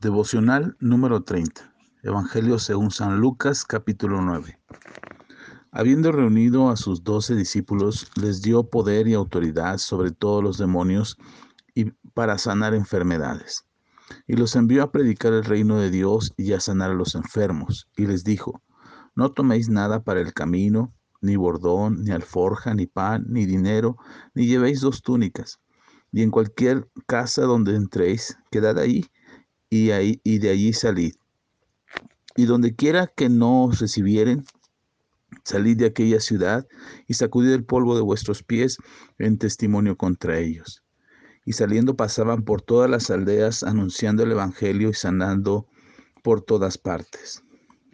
Devocional número 30. Evangelio según San Lucas capítulo 9. Habiendo reunido a sus doce discípulos, les dio poder y autoridad sobre todos los demonios y para sanar enfermedades. Y los envió a predicar el reino de Dios y a sanar a los enfermos. Y les dijo, no toméis nada para el camino, ni bordón, ni alforja, ni pan, ni dinero, ni llevéis dos túnicas. Y en cualquier casa donde entréis, quedad ahí y, de allí salid. Y donde quiera que no os recibieren, salid de aquella ciudad y sacudid el polvo de vuestros pies en testimonio contra ellos. Y saliendo pasaban por todas las aldeas anunciando el Evangelio y sanando por todas partes.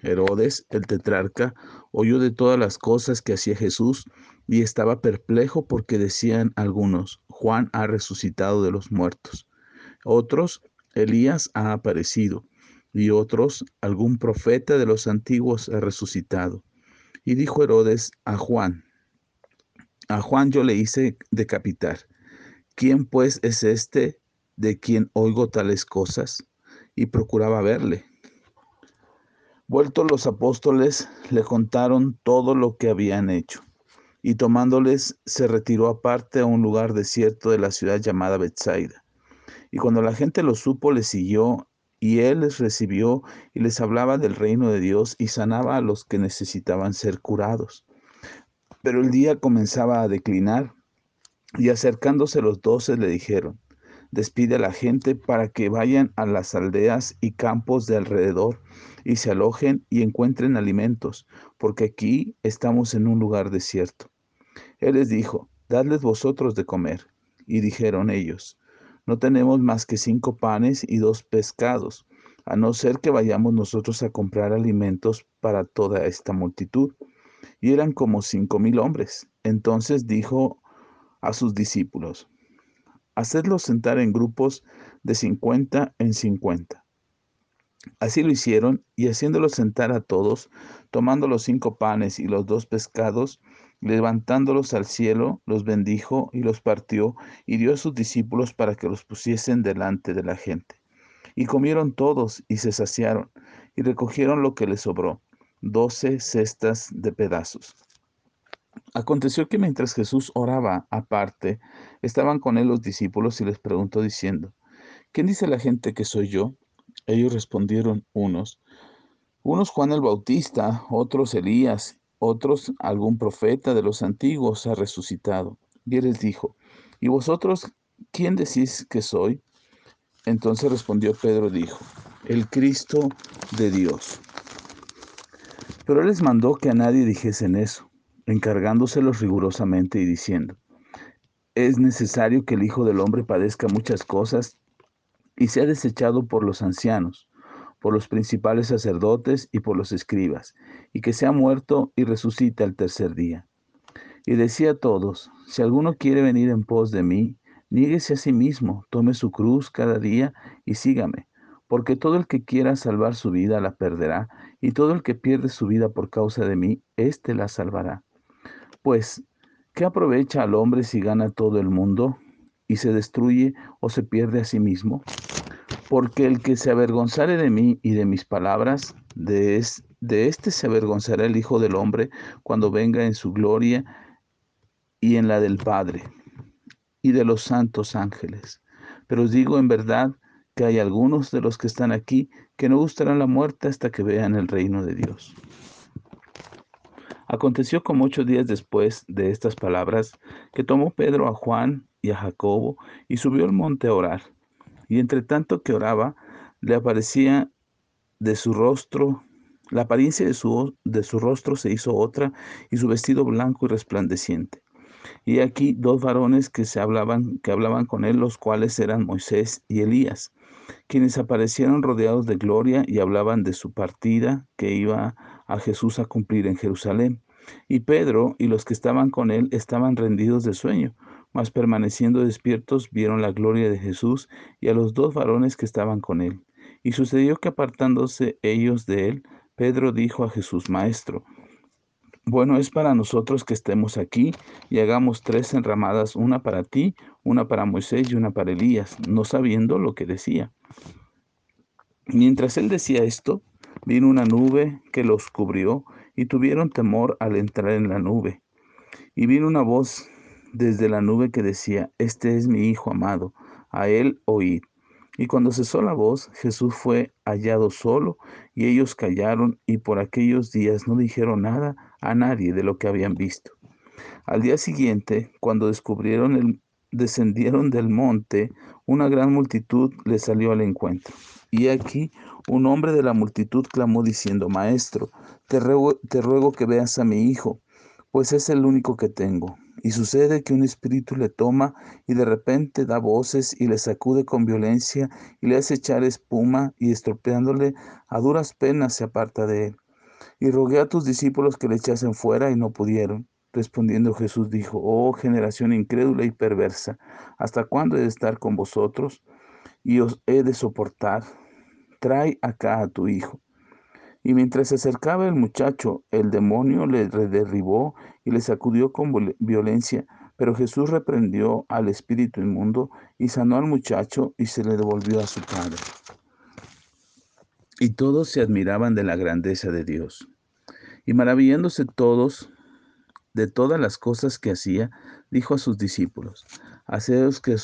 Herodes, el tetrarca, oyó de todas las cosas que hacía Jesús y estaba perplejo porque decían algunos, Juan ha resucitado de los muertos. Otros, Elías ha aparecido y otros, algún profeta de los antiguos ha resucitado. Y dijo Herodes a Juan, a Juan yo le hice decapitar. ¿Quién pues es este de quien oigo tales cosas? Y procuraba verle. Vueltos los apóstoles le contaron todo lo que habían hecho. Y tomándoles se retiró aparte a un lugar desierto de la ciudad llamada Bethsaida y cuando la gente lo supo, le siguió y él les recibió y les hablaba del reino de Dios y sanaba a los que necesitaban ser curados. Pero el día comenzaba a declinar y acercándose los doce le dijeron, despide a la gente para que vayan a las aldeas y campos de alrededor y se alojen y encuentren alimentos, porque aquí estamos en un lugar desierto. Él les dijo, dadles vosotros de comer. Y dijeron ellos, no tenemos más que cinco panes y dos pescados, a no ser que vayamos nosotros a comprar alimentos para toda esta multitud. Y eran como cinco mil hombres. Entonces dijo a sus discípulos, hacedlos sentar en grupos de cincuenta en cincuenta. Así lo hicieron, y haciéndolos sentar a todos, tomando los cinco panes y los dos pescados, levantándolos al cielo, los bendijo y los partió y dio a sus discípulos para que los pusiesen delante de la gente. Y comieron todos y se saciaron y recogieron lo que les sobró, doce cestas de pedazos. Aconteció que mientras Jesús oraba aparte, estaban con él los discípulos y les preguntó diciendo, ¿quién dice la gente que soy yo? Ellos respondieron unos, unos Juan el Bautista, otros Elías otros algún profeta de los antiguos ha resucitado. Y él les dijo, ¿y vosotros quién decís que soy? Entonces respondió Pedro, dijo, el Cristo de Dios. Pero él les mandó que a nadie dijesen eso, encargándoselos rigurosamente y diciendo, es necesario que el Hijo del Hombre padezca muchas cosas y sea desechado por los ancianos por los principales sacerdotes y por los escribas, y que sea muerto y resucite al tercer día. Y decía a todos, si alguno quiere venir en pos de mí, niéguese a sí mismo, tome su cruz cada día y sígame, porque todo el que quiera salvar su vida la perderá, y todo el que pierde su vida por causa de mí, éste la salvará. Pues, ¿qué aprovecha al hombre si gana todo el mundo y se destruye o se pierde a sí mismo? Porque el que se avergonzare de mí y de mis palabras, de, de éste se avergonzará el Hijo del Hombre cuando venga en su gloria y en la del Padre y de los santos ángeles. Pero os digo en verdad que hay algunos de los que están aquí que no gustarán la muerte hasta que vean el reino de Dios. Aconteció como ocho días después de estas palabras que tomó Pedro a Juan y a Jacobo y subió al monte a orar. Y entre tanto que oraba, le aparecía de su rostro, la apariencia de su, de su rostro se hizo otra, y su vestido blanco y resplandeciente. Y aquí dos varones que se hablaban, que hablaban con él, los cuales eran Moisés y Elías, quienes aparecieron rodeados de gloria y hablaban de su partida que iba a Jesús a cumplir en Jerusalén. Y Pedro y los que estaban con él estaban rendidos de sueño, mas permaneciendo despiertos vieron la gloria de Jesús y a los dos varones que estaban con él. Y sucedió que apartándose ellos de él, Pedro dijo a Jesús, Maestro, bueno es para nosotros que estemos aquí y hagamos tres enramadas, una para ti, una para Moisés y una para Elías, no sabiendo lo que decía. Mientras él decía esto, vino una nube que los cubrió y tuvieron temor al entrar en la nube. Y vino una voz desde la nube que decía, Este es mi Hijo amado, a él oíd. Y cuando cesó la voz, Jesús fue hallado solo, y ellos callaron, y por aquellos días no dijeron nada a nadie de lo que habían visto. Al día siguiente, cuando descubrieron el, descendieron del monte, una gran multitud les salió al encuentro. Y aquí un hombre de la multitud clamó diciendo, Maestro, te ruego, te ruego que veas a mi hijo, pues es el único que tengo y sucede que un espíritu le toma y de repente da voces y le sacude con violencia y le hace echar espuma y estropeándole a duras penas se aparta de él. Y rogué a tus discípulos que le echasen fuera y no pudieron. Respondiendo Jesús dijo, oh generación incrédula y perversa, ¿hasta cuándo he de estar con vosotros y os he de soportar? Trae acá a tu hijo. Y mientras se acercaba el muchacho, el demonio le derribó y le sacudió con violencia. Pero Jesús reprendió al espíritu inmundo y sanó al muchacho y se le devolvió a su padre. Y todos se admiraban de la grandeza de Dios. Y maravillándose todos de todas las cosas que hacía, dijo a sus discípulos, haced que,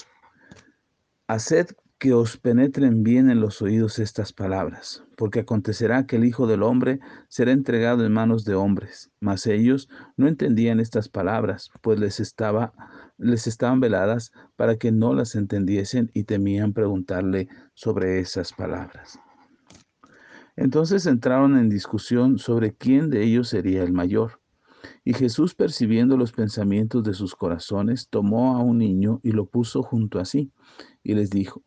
haced que os penetren bien en los oídos estas palabras, porque acontecerá que el Hijo del Hombre será entregado en manos de hombres. Mas ellos no entendían estas palabras, pues les, estaba, les estaban veladas para que no las entendiesen y temían preguntarle sobre esas palabras. Entonces entraron en discusión sobre quién de ellos sería el mayor. Y Jesús, percibiendo los pensamientos de sus corazones, tomó a un niño y lo puso junto a sí, y les dijo,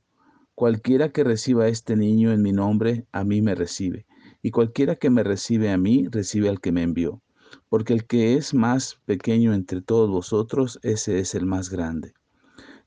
Cualquiera que reciba a este niño en mi nombre, a mí me recibe. Y cualquiera que me recibe a mí, recibe al que me envió. Porque el que es más pequeño entre todos vosotros, ese es el más grande.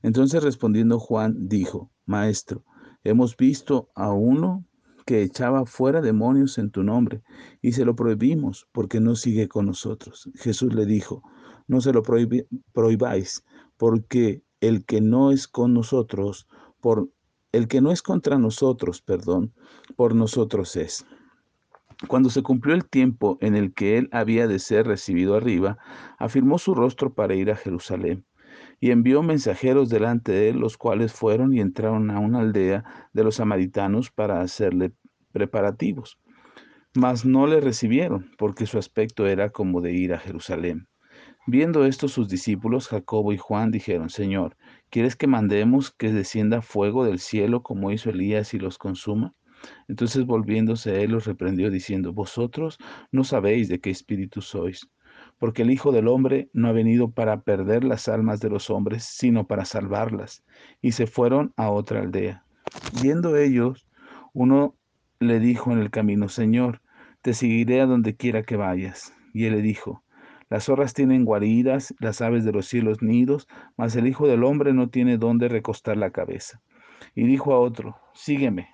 Entonces respondiendo Juan, dijo, Maestro, hemos visto a uno que echaba fuera demonios en tu nombre, y se lo prohibimos porque no sigue con nosotros. Jesús le dijo, no se lo prohibáis, porque el que no es con nosotros, por el que no es contra nosotros, perdón, por nosotros es. Cuando se cumplió el tiempo en el que él había de ser recibido arriba, afirmó su rostro para ir a Jerusalén y envió mensajeros delante de él, los cuales fueron y entraron a una aldea de los samaritanos para hacerle preparativos. Mas no le recibieron, porque su aspecto era como de ir a Jerusalén. Viendo esto sus discípulos, Jacobo y Juan, dijeron, Señor, ¿Quieres que mandemos que descienda fuego del cielo como hizo Elías y los consuma? Entonces volviéndose él los reprendió diciendo, Vosotros no sabéis de qué espíritu sois, porque el Hijo del Hombre no ha venido para perder las almas de los hombres, sino para salvarlas. Y se fueron a otra aldea. Viendo ellos, uno le dijo en el camino, Señor, te seguiré a donde quiera que vayas. Y él le dijo, las zorras tienen guaridas, las aves de los cielos nidos, mas el Hijo del Hombre no tiene dónde recostar la cabeza. Y dijo a otro, sígueme.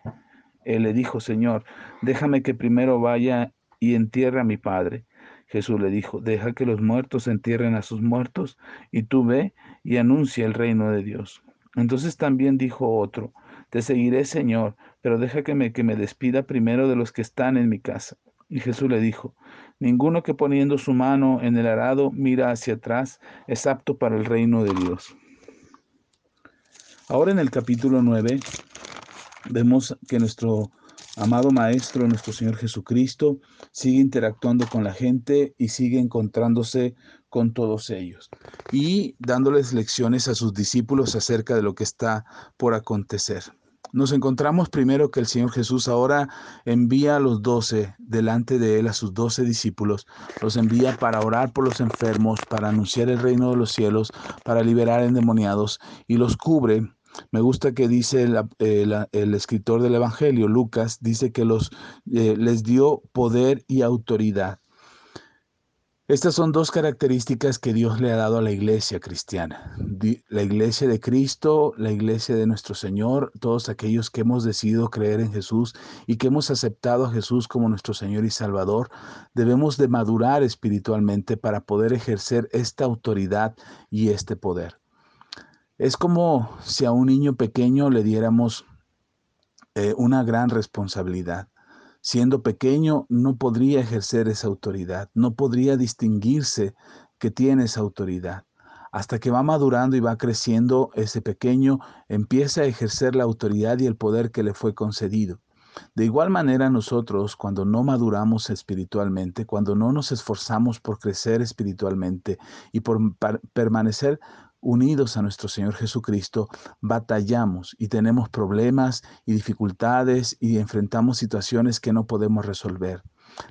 Él le dijo, Señor, déjame que primero vaya y entierre a mi Padre. Jesús le dijo, deja que los muertos entierren a sus muertos, y tú ve y anuncia el reino de Dios. Entonces también dijo otro, te seguiré, Señor, pero deja que me, que me despida primero de los que están en mi casa. Y Jesús le dijo, Ninguno que poniendo su mano en el arado mira hacia atrás es apto para el reino de Dios. Ahora en el capítulo 9 vemos que nuestro amado Maestro, nuestro Señor Jesucristo, sigue interactuando con la gente y sigue encontrándose con todos ellos y dándoles lecciones a sus discípulos acerca de lo que está por acontecer nos encontramos primero que el Señor Jesús ahora envía a los doce delante de él, a sus doce discípulos, los envía para orar por los enfermos, para anunciar el reino de los cielos, para liberar endemoniados y los cubre. Me gusta que dice el, escritor del Evangelio, Lucas, dice que los, eh, les dio poder y autoridad. Estas son dos características que Dios le ha dado a la iglesia cristiana. La iglesia de Cristo, la iglesia de nuestro Señor, todos aquellos que hemos decidido creer en Jesús y que hemos aceptado a Jesús como nuestro Señor y Salvador, debemos de madurar espiritualmente para poder ejercer esta autoridad y este poder. Es como si a un niño pequeño le diéramos eh, una gran responsabilidad. Siendo pequeño no podría ejercer esa autoridad, no podría distinguirse que tiene esa autoridad. Hasta que va madurando y va creciendo, ese pequeño empieza a ejercer la autoridad y el poder que le fue concedido. De igual manera nosotros, cuando no maduramos espiritualmente, cuando no nos esforzamos por crecer espiritualmente y por permanecer unidos a nuestro Señor Jesucristo, batallamos y tenemos problemas y dificultades y enfrentamos situaciones que no podemos resolver.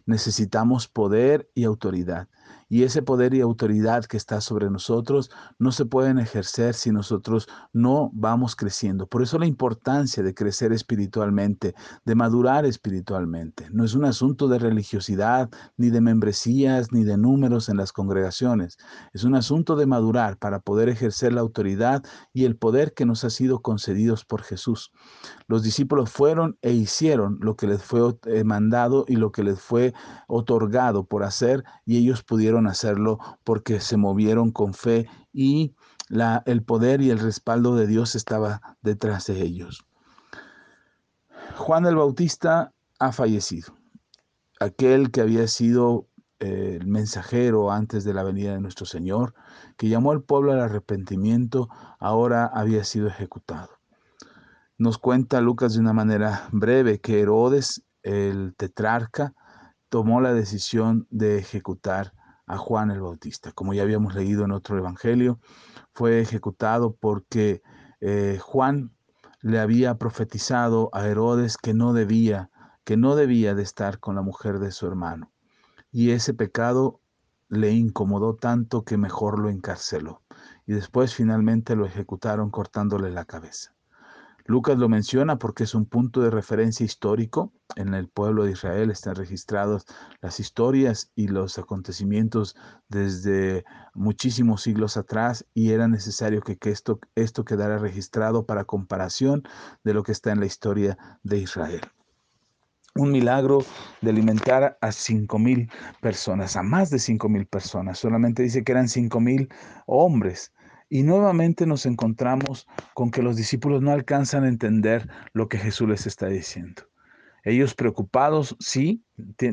Necesitamos poder y autoridad. Y ese poder y autoridad que está sobre nosotros no se pueden ejercer si nosotros no vamos creciendo. Por eso la importancia de crecer espiritualmente, de madurar espiritualmente. No es un asunto de religiosidad, ni de membresías, ni de números en las congregaciones. Es un asunto de madurar para poder ejercer la autoridad y el poder que nos ha sido concedidos por Jesús. Los discípulos fueron e hicieron lo que les fue eh, mandado y lo que les fue otorgado por hacer y ellos pudieron hacerlo porque se movieron con fe y la, el poder y el respaldo de Dios estaba detrás de ellos. Juan el Bautista ha fallecido. Aquel que había sido eh, el mensajero antes de la venida de nuestro Señor, que llamó al pueblo al arrepentimiento, ahora había sido ejecutado. Nos cuenta Lucas de una manera breve que Herodes, el tetrarca, tomó la decisión de ejecutar a Juan el Bautista. Como ya habíamos leído en otro evangelio, fue ejecutado porque eh, Juan le había profetizado a Herodes que no debía, que no debía de estar con la mujer de su hermano. Y ese pecado le incomodó tanto que mejor lo encarceló. Y después finalmente lo ejecutaron cortándole la cabeza. Lucas lo menciona porque es un punto de referencia histórico. En el pueblo de Israel están registrados las historias y los acontecimientos desde muchísimos siglos atrás y era necesario que, esto, esto quedara registrado para comparación de lo que está en la historia de Israel un milagro de alimentar a cinco mil personas, a más de cinco mil personas. Solamente dice que eran cinco mil hombres. Y nuevamente nos encontramos con que los discípulos no alcanzan a entender lo que Jesús les está diciendo. Ellos preocupados, sí,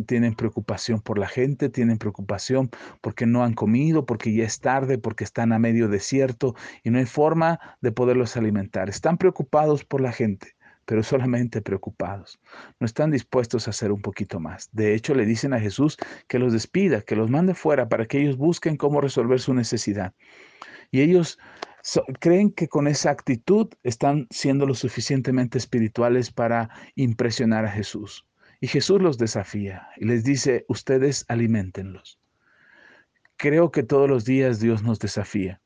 tienen preocupación por la gente, tienen preocupación porque no han comido, porque ya es tarde, porque están a medio desierto y no hay forma de poderlos alimentar. Están preocupados por la gente, pero solamente preocupados. No están dispuestos a hacer un poquito más. De hecho, le dicen a Jesús que los despida, que los mande fuera para que ellos busquen cómo resolver su necesidad. Y ellos creen que con esa actitud están siendo lo suficientemente espirituales para impresionar a Jesús. Y Jesús los desafía y les dice, ustedes alimentenlos. Creo que todos los días Dios nos desafía.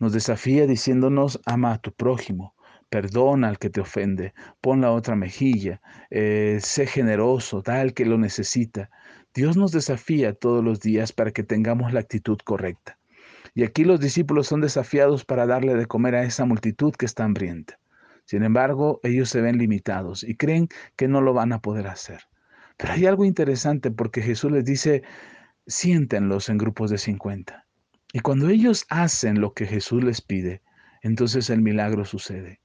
Nos desafía diciéndonos, ama a tu prójimo, perdona al que te ofende, pon la otra mejilla, eh, sé generoso, da al que lo necesita. Dios nos desafía todos los días para que tengamos la actitud correcta. Y aquí los discípulos son desafiados para darle de comer a esa multitud que está hambrienta. Sin embargo, ellos se ven limitados y creen que no lo van a poder hacer. Pero hay algo interesante porque Jesús les dice, siéntenlos en grupos de 50. Y cuando ellos hacen lo que Jesús les pide, entonces el milagro sucede.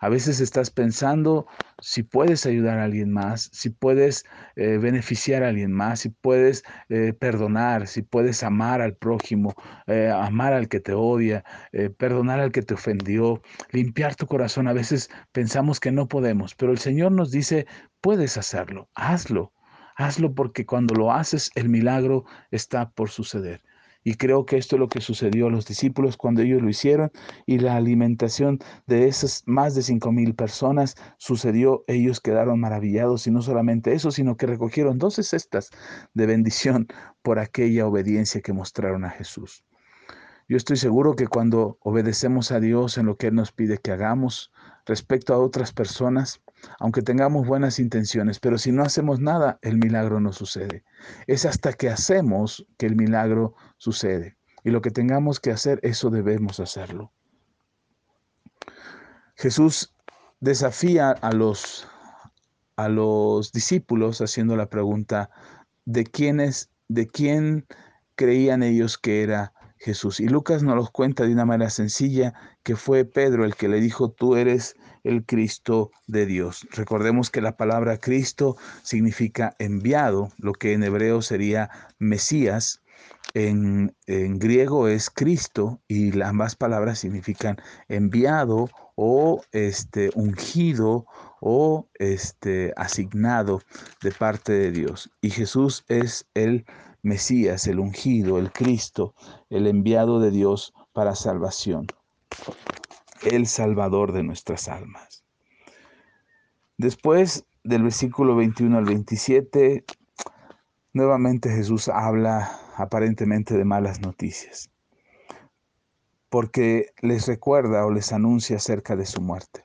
A veces estás pensando si puedes ayudar a alguien más, si puedes eh, beneficiar a alguien más, si puedes eh, perdonar, si puedes amar al prójimo, eh, amar al que te odia, perdonar al que te ofendió, limpiar tu corazón. A veces pensamos que no podemos, pero el Señor nos dice, puedes hacerlo, hazlo. Hazlo porque cuando lo haces, el milagro está por suceder. Y creo que esto es lo que sucedió a los discípulos cuando ellos lo hicieron y la alimentación de esas más de cinco mil personas sucedió. Ellos quedaron maravillados y no solamente eso, sino que recogieron doce cestas de bendición por aquella obediencia que mostraron a Jesús. Yo estoy seguro que cuando obedecemos a Dios en lo que Él nos pide que hagamos respecto a otras personas, aunque tengamos buenas intenciones, pero si no hacemos nada, el milagro no sucede. Es hasta que hacemos que el milagro sucede. Y lo que tengamos que hacer, eso debemos hacerlo. Jesús desafía a los, a los discípulos haciendo la pregunta de quiénes, de quién creían ellos que era Jesús. Y Lucas nos los cuenta de una manera sencilla que fue Pedro el que le dijo, tú eres el Cristo de Dios. Recordemos que la palabra Cristo significa enviado, lo que en hebreo sería Mesías. En, en griego es Cristo y ambas palabras significan enviado o este ungido o este asignado de parte de Dios. Y Jesús es el Mesías, el ungido, el Cristo, el enviado de Dios para salvación, el Salvador de nuestras almas. Después del versículo 21 al 27, nuevamente Jesús habla aparentemente de malas noticias, porque les recuerda o les anuncia acerca de su muerte.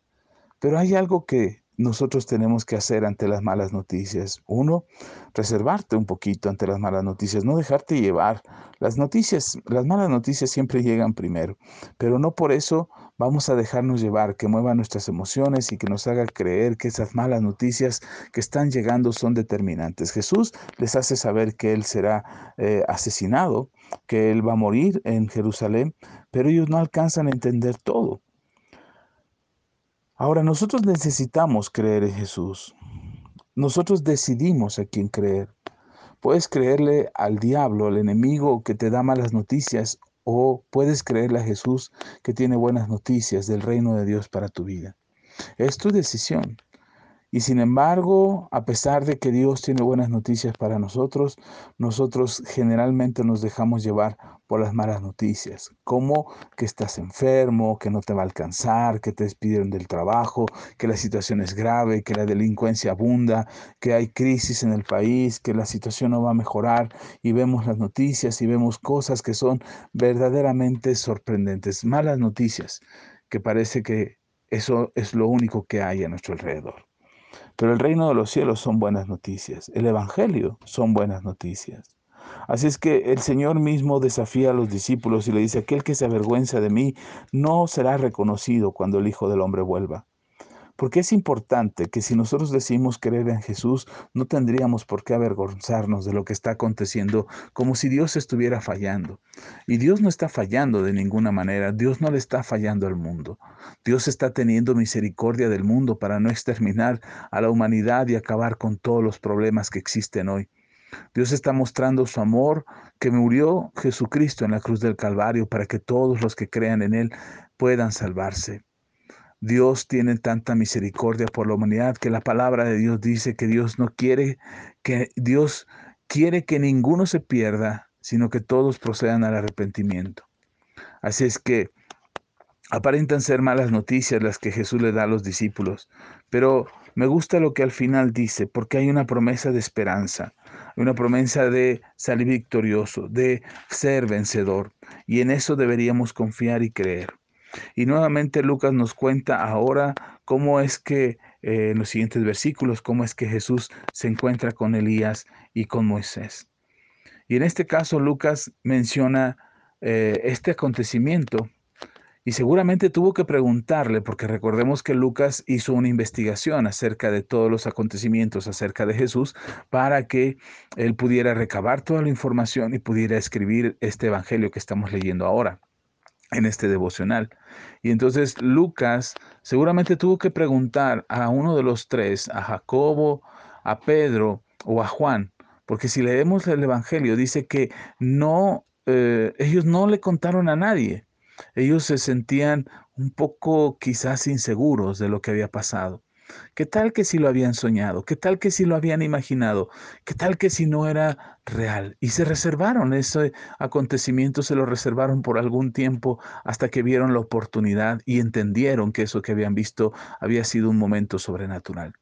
Pero hay algo que nosotros tenemos que hacer ante las malas noticias? Uno, reservarte un poquito ante las malas noticias, no dejarte llevar. Las noticias, las malas noticias siempre llegan primero, pero no por eso vamos a dejarnos llevar, que muevan nuestras emociones y que nos haga creer que esas malas noticias que están llegando son determinantes. Jesús les hace saber que Él será eh, asesinado, que Él va a morir en Jerusalén, pero ellos no alcanzan a entender todo. Ahora, nosotros necesitamos creer en Jesús. Nosotros decidimos a quién creer. Puedes creerle al diablo, al enemigo que te da malas noticias, o puedes creerle a Jesús que tiene buenas noticias del reino de Dios para tu vida. Es tu decisión. Y sin embargo, a pesar de que Dios tiene buenas noticias para nosotros, nosotros generalmente nos dejamos llevar por las malas noticias, como que estás enfermo, que no te va a alcanzar, que te despidieron del trabajo, que la situación es grave, que la delincuencia abunda, que hay crisis en el país, que la situación no va a mejorar y vemos las noticias y vemos cosas que son verdaderamente sorprendentes, malas noticias, que parece que eso es lo único que hay a nuestro alrededor. Pero el reino de los cielos son buenas noticias. El Evangelio son buenas noticias. Así es que el Señor mismo desafía a los discípulos y le dice, aquel que se avergüenza de mí no será reconocido cuando el Hijo del Hombre vuelva. Porque es importante que si nosotros decimos creer en Jesús, no tendríamos por qué avergonzarnos de lo que está aconteciendo como si Dios estuviera fallando. Y Dios no está fallando de ninguna manera, Dios no le está fallando al mundo. Dios está teniendo misericordia del mundo para no exterminar a la humanidad y acabar con todos los problemas que existen hoy. Dios está mostrando su amor que murió Jesucristo en la cruz del Calvario para que todos los que crean en Él puedan salvarse. Dios tiene tanta misericordia por la humanidad que la palabra de Dios dice que Dios no quiere que Dios quiere que ninguno se pierda, sino que todos procedan al arrepentimiento. Así es que aparentan ser malas noticias las que Jesús le da a los discípulos, pero me gusta lo que al final dice, porque hay una promesa de esperanza, una promesa de salir victorioso, de ser vencedor, y en eso deberíamos confiar y creer. Y nuevamente Lucas nos cuenta ahora cómo es que, eh, en los siguientes versículos, cómo es que Jesús se encuentra con Elías y con Moisés. Y en este caso Lucas menciona eh, este acontecimiento y seguramente tuvo que preguntarle, porque recordemos que Lucas hizo una investigación acerca de todos los acontecimientos acerca de Jesús para que él pudiera recabar toda la información y pudiera escribir este evangelio que estamos leyendo ahora en este devocional. Y entonces Lucas seguramente tuvo que preguntar a uno de los tres, a Jacobo, a Pedro o a Juan, porque si leemos el Evangelio dice que no, eh, ellos no le contaron a nadie. Ellos se sentían un poco quizás inseguros de lo que había pasado. ¿Qué tal que si lo habían soñado? ¿Qué tal que si lo habían imaginado? ¿Qué tal que si no era real? Y se reservaron ese acontecimiento, se lo reservaron por algún tiempo hasta que vieron la oportunidad y entendieron que eso que habían visto había sido un momento sobrenatural.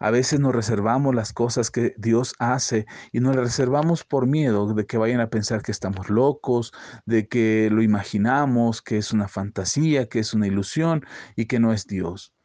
A veces nos reservamos las cosas que Dios hace y nos las reservamos por miedo de que vayan a pensar que estamos locos, de que lo imaginamos, que es una fantasía, que es una ilusión y que no es Dios.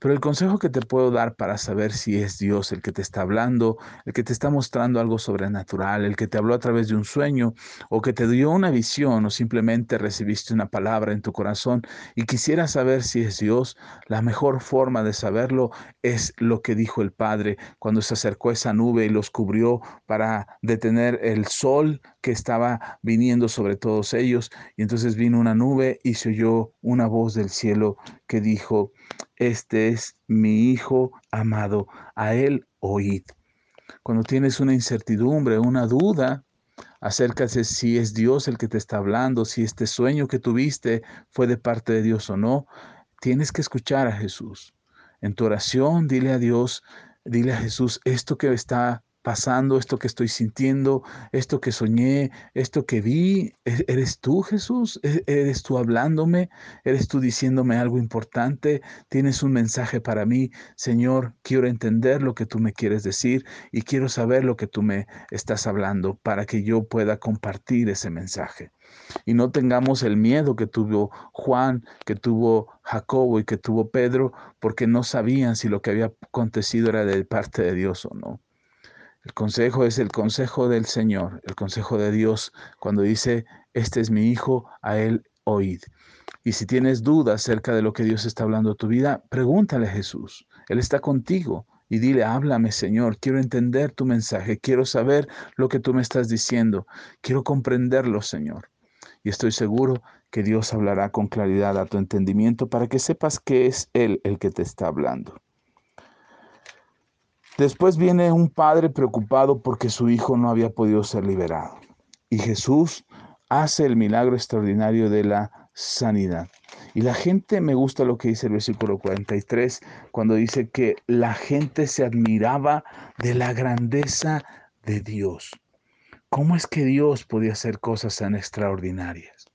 Pero el consejo que te puedo dar para saber si es Dios el que te está hablando, el que te está mostrando algo sobrenatural, el que te habló a través de un sueño o que te dio una visión o simplemente recibiste una palabra en tu corazón y quisiera saber si es Dios, la mejor forma de saberlo es lo que dijo el Padre cuando se acercó esa nube y los cubrió para detener el sol estaba viniendo sobre todos ellos. Y entonces vino una nube y se oyó una voz del cielo que dijo, este es mi Hijo amado, a él oíd. Cuando tienes una incertidumbre, una duda, acerca de si es Dios el que te está hablando, si este sueño que tuviste fue de parte de Dios o no, tienes que escuchar a Jesús. En tu oración, dile a Dios, dile a Jesús, esto que está pasando, esto que estoy sintiendo, esto que soñé, esto que vi, ¿e-, ¿eres tú Jesús? ¿E-, ¿Eres tú hablándome? ¿Eres tú diciéndome algo importante? ¿Tienes un mensaje para mí? Señor, quiero entender lo que tú me quieres decir y quiero saber lo que tú me estás hablando para que yo pueda compartir ese mensaje. Y no tengamos el miedo que tuvo Juan, que tuvo Jacobo y que tuvo Pedro, porque no sabían si lo que había acontecido era de parte de Dios o no. El consejo es el consejo del Señor, el consejo de Dios, cuando dice, este es mi hijo, a él oíd. Y si tienes dudas acerca de lo que Dios está hablando a tu vida, pregúntale a Jesús. Él está contigo y dile, háblame Señor, quiero entender tu mensaje, quiero saber lo que tú me estás diciendo, quiero comprenderlo Señor. Y estoy seguro que Dios hablará con claridad a tu entendimiento para que sepas que es Él el que te está hablando. Después viene un padre preocupado porque su hijo no había podido ser liberado. Y Jesús hace el milagro extraordinario de la sanidad. Y la gente, me gusta lo que dice el versículo 43, cuando dice que la gente se admiraba de la grandeza de Dios. ¿Cómo es que Dios podía hacer cosas tan extraordinarias?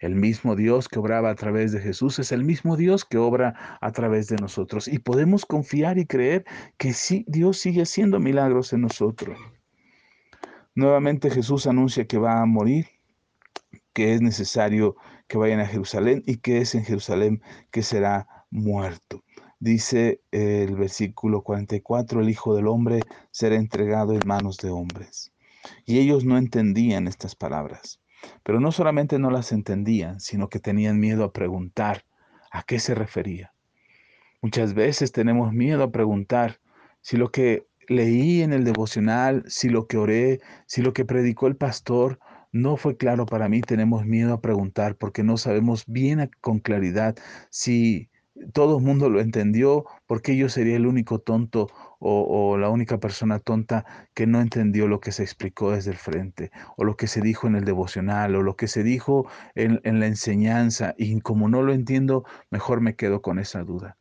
El mismo Dios que obraba a través de Jesús es el mismo Dios que obra a través de nosotros. Y podemos confiar y creer que sí, Dios sigue haciendo milagros en nosotros. Nuevamente Jesús anuncia que va a morir, que es necesario que vayan a Jerusalén y que es en Jerusalén que será muerto. Dice el versículo 44, el Hijo del Hombre será entregado en manos de hombres. Y ellos no entendían estas palabras. Pero no solamente no las entendían, sino que tenían miedo a preguntar a qué se refería. Muchas veces tenemos miedo a preguntar si lo que leí en el devocional, si lo que oré, si lo que predicó el pastor no fue claro para mí, tenemos miedo a preguntar porque no sabemos bien con claridad si todo el mundo lo entendió, porque yo sería el único tonto o, la única persona tonta que no entendió lo que se explicó desde el frente, o lo que se dijo en el devocional, o lo que se dijo en, en la enseñanza, y como no lo entiendo, mejor me quedo con esa duda.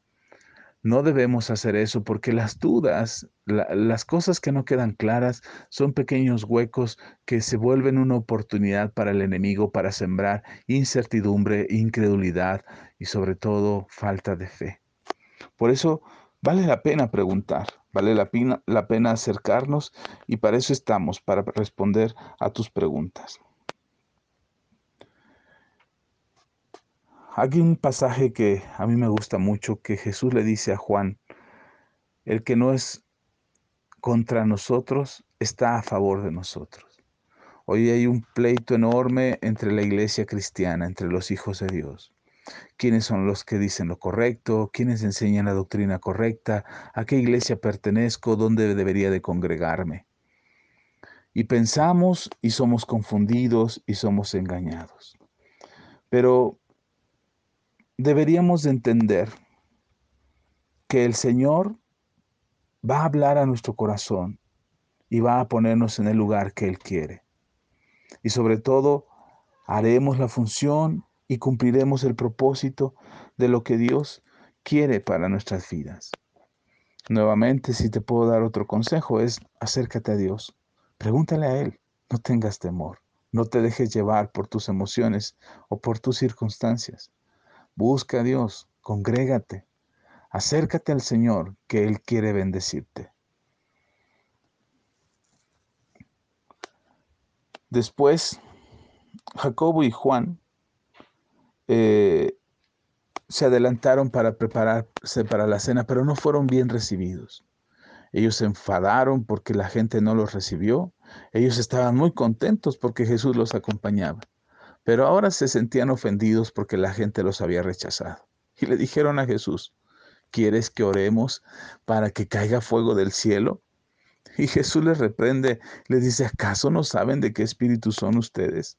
No debemos hacer eso porque las dudas, las cosas que no quedan claras, son pequeños huecos que se vuelven una oportunidad para el enemigo para sembrar incertidumbre, incredulidad y sobre todo falta de fe. Por eso vale la pena preguntar, vale la pena, la pena acercarnos y para eso estamos, para responder a tus preguntas. Hay un pasaje que a mí me gusta mucho que Jesús le dice a Juan, el que no es contra nosotros está a favor de nosotros. Hoy hay un pleito enorme entre la iglesia cristiana, entre los hijos de Dios. ¿Quiénes son los que dicen lo correcto? ¿Quiénes enseñan la doctrina correcta? ¿A qué iglesia pertenezco? ¿Dónde debería de congregarme? Y pensamos y somos confundidos y somos engañados. Pero deberíamos de entender que el Señor va a hablar a nuestro corazón y va a ponernos en el lugar que Él quiere. Y sobre todo, haremos la función y cumpliremos el propósito de lo que Dios quiere para nuestras vidas. Nuevamente, si te puedo dar otro consejo, es acércate a Dios. Pregúntale a Él. No tengas temor. No te dejes llevar por tus emociones o por tus circunstancias. Busca a Dios, congrégate, acércate al Señor, que Él quiere bendecirte. Después, Jacobo y Juan se adelantaron para prepararse para la cena, pero no fueron bien recibidos. Ellos se enfadaron porque la gente no los recibió. Ellos estaban muy contentos porque Jesús los acompañaba. Pero ahora se sentían ofendidos porque la gente los había rechazado. Y le dijeron a Jesús, ¿quieres que oremos para que caiga fuego del cielo? Y Jesús les reprende, les dice, ¿acaso no saben de qué espíritu son ustedes?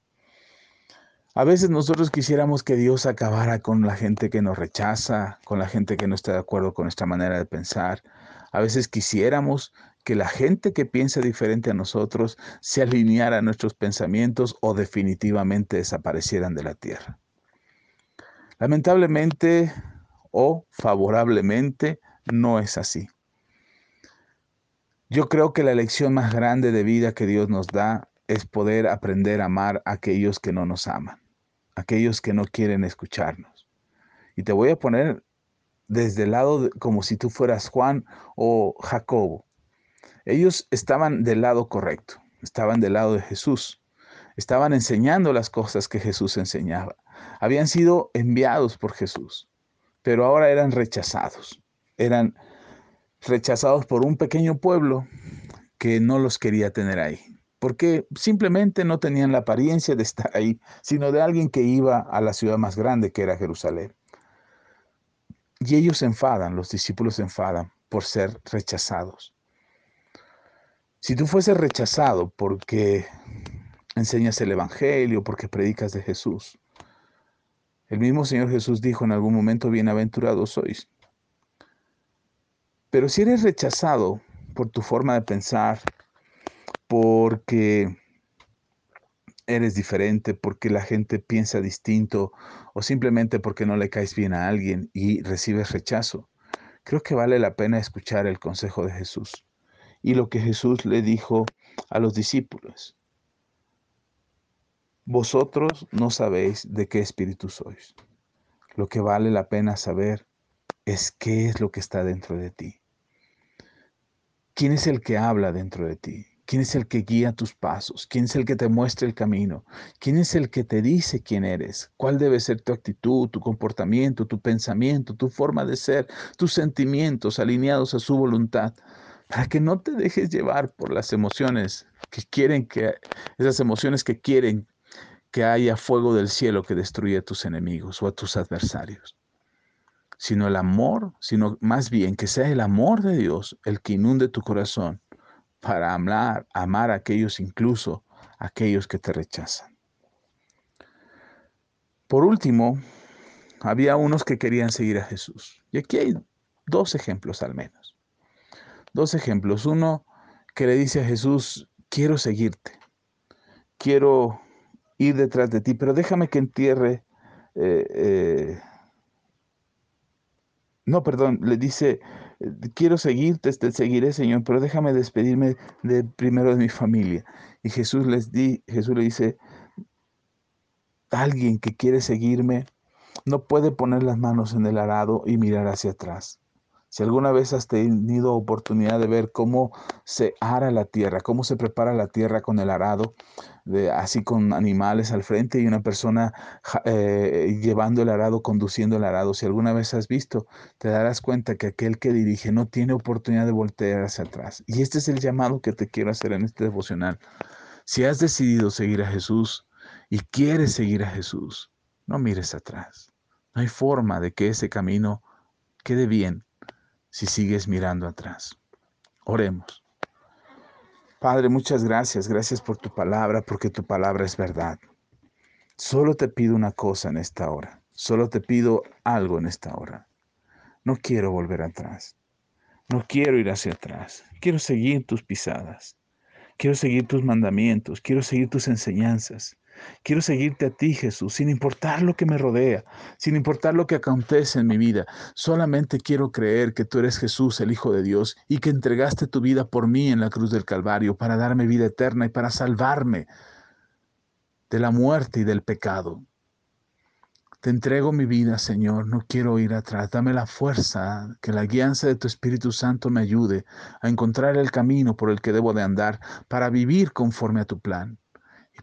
A veces nosotros quisiéramos que Dios acabara con la gente que nos rechaza, con la gente que no está de acuerdo con nuestra manera de pensar. A veces quisiéramos que la gente que piensa diferente a nosotros se alineara a nuestros pensamientos o definitivamente desaparecieran de la tierra. Lamentablemente o favorablemente no es así. Yo creo que la lección más grande de vida que Dios nos da es poder aprender a amar a aquellos que no nos aman, aquellos que no quieren escucharnos. Y te voy a poner desde el lado como si tú fueras Juan o Jacobo. Ellos estaban del lado correcto, estaban del lado de Jesús, estaban enseñando las cosas que Jesús enseñaba. Habían sido enviados por Jesús, pero ahora eran rechazados. Eran rechazados por un pequeño pueblo que no los quería tener ahí, porque simplemente no tenían la apariencia de estar ahí, sino de alguien que iba a la ciudad más grande que era Jerusalén. Y ellos se enfadan, los discípulos se enfadan por ser rechazados. Si tú fueses rechazado porque enseñas el Evangelio, porque predicas de Jesús, el mismo Señor Jesús dijo en algún momento, bienaventurados sois, pero si eres rechazado por tu forma de pensar, porque eres diferente, porque la gente piensa distinto o simplemente porque no le caes bien a alguien y recibes rechazo, creo que vale la pena escuchar el consejo de Jesús y lo que Jesús le dijo a los discípulos. Vosotros no sabéis de qué espíritu sois. Lo que vale la pena saber es qué es lo que está dentro de ti. ¿Quién es el que habla dentro de ti? ¿Quién es el que guía tus pasos? ¿Quién es el que te muestra el camino? ¿Quién es el que te dice quién eres? ¿Cuál debe ser tu actitud, tu comportamiento, tu pensamiento, tu forma de ser, tus sentimientos alineados a su voluntad? Para que no te dejes llevar por las emociones que quieren que, esas emociones que quieren que haya fuego del cielo que destruya a tus enemigos o a tus adversarios sino el amor, sino más bien que sea el amor de Dios el que inunde tu corazón para amar, amar a aquellos incluso aquellos que te rechazan. Por último, había unos que querían seguir a Jesús. Y aquí hay dos ejemplos al menos. Dos ejemplos. Uno que le dice a Jesús, quiero seguirte, quiero ir detrás de ti, pero déjame que entierre eh, eh, no, perdón, le dice, quiero seguirte, te seguiré, Señor, pero déjame despedirme de primero de mi familia. Y Jesús les di, Jesús le dice, alguien que quiere seguirme no puede poner las manos en el arado y mirar hacia atrás. Si alguna vez has tenido oportunidad de ver cómo se ara la tierra, cómo se prepara la tierra con el arado, así con animales al frente y una persona eh, llevando el arado, conduciendo el arado, si alguna vez has visto, te darás cuenta que aquel que dirige no tiene oportunidad de voltear hacia atrás. Y este es el llamado que te quiero hacer en este devocional. Si has decidido seguir a Jesús y quieres seguir a Jesús, no mires atrás. No hay forma de que ese camino quede bien si sigues mirando atrás. Oremos. Padre, muchas gracias. Gracias por tu palabra, porque tu palabra es verdad. Solo te pido una cosa en esta hora. Solo te pido algo en esta hora. No quiero volver atrás. No quiero ir hacia atrás. Quiero seguir tus pisadas. Quiero seguir tus mandamientos. Quiero seguir tus enseñanzas. Quiero seguirte a ti, Jesús, sin importar lo que me rodea, sin importar lo que acontece en mi vida. Solamente quiero creer que tú eres Jesús, el Hijo de Dios, y que entregaste tu vida por mí en la cruz del Calvario para darme vida eterna y para salvarme de la muerte y del pecado. Te entrego mi vida, Señor, no quiero ir atrás. Dame la fuerza, que la guianza de tu Espíritu Santo me ayude a encontrar el camino por el que debo de andar para vivir conforme a tu plan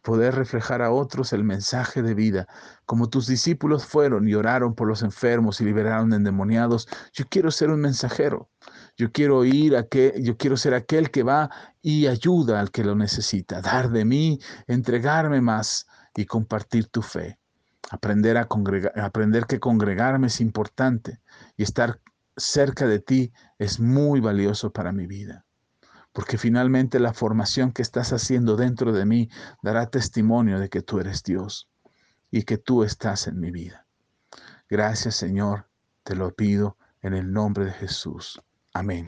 poder reflejar a otros el mensaje de vida, como tus discípulos fueron y oraron por los enfermos y liberaron endemoniados. Yo quiero ser un mensajero. Yo quiero ir a que yo quiero ser aquel que va y ayuda al que lo necesita, dar de mí, entregarme más y compartir tu fe. Aprender a congregar, aprender que congregarme es importante y estar cerca de ti es muy valioso para mi vida. Porque finalmente la formación que estás haciendo dentro de mí dará testimonio de que tú eres Dios y que tú estás en mi vida. Gracias Señor, te lo pido en el nombre de Jesús. Amén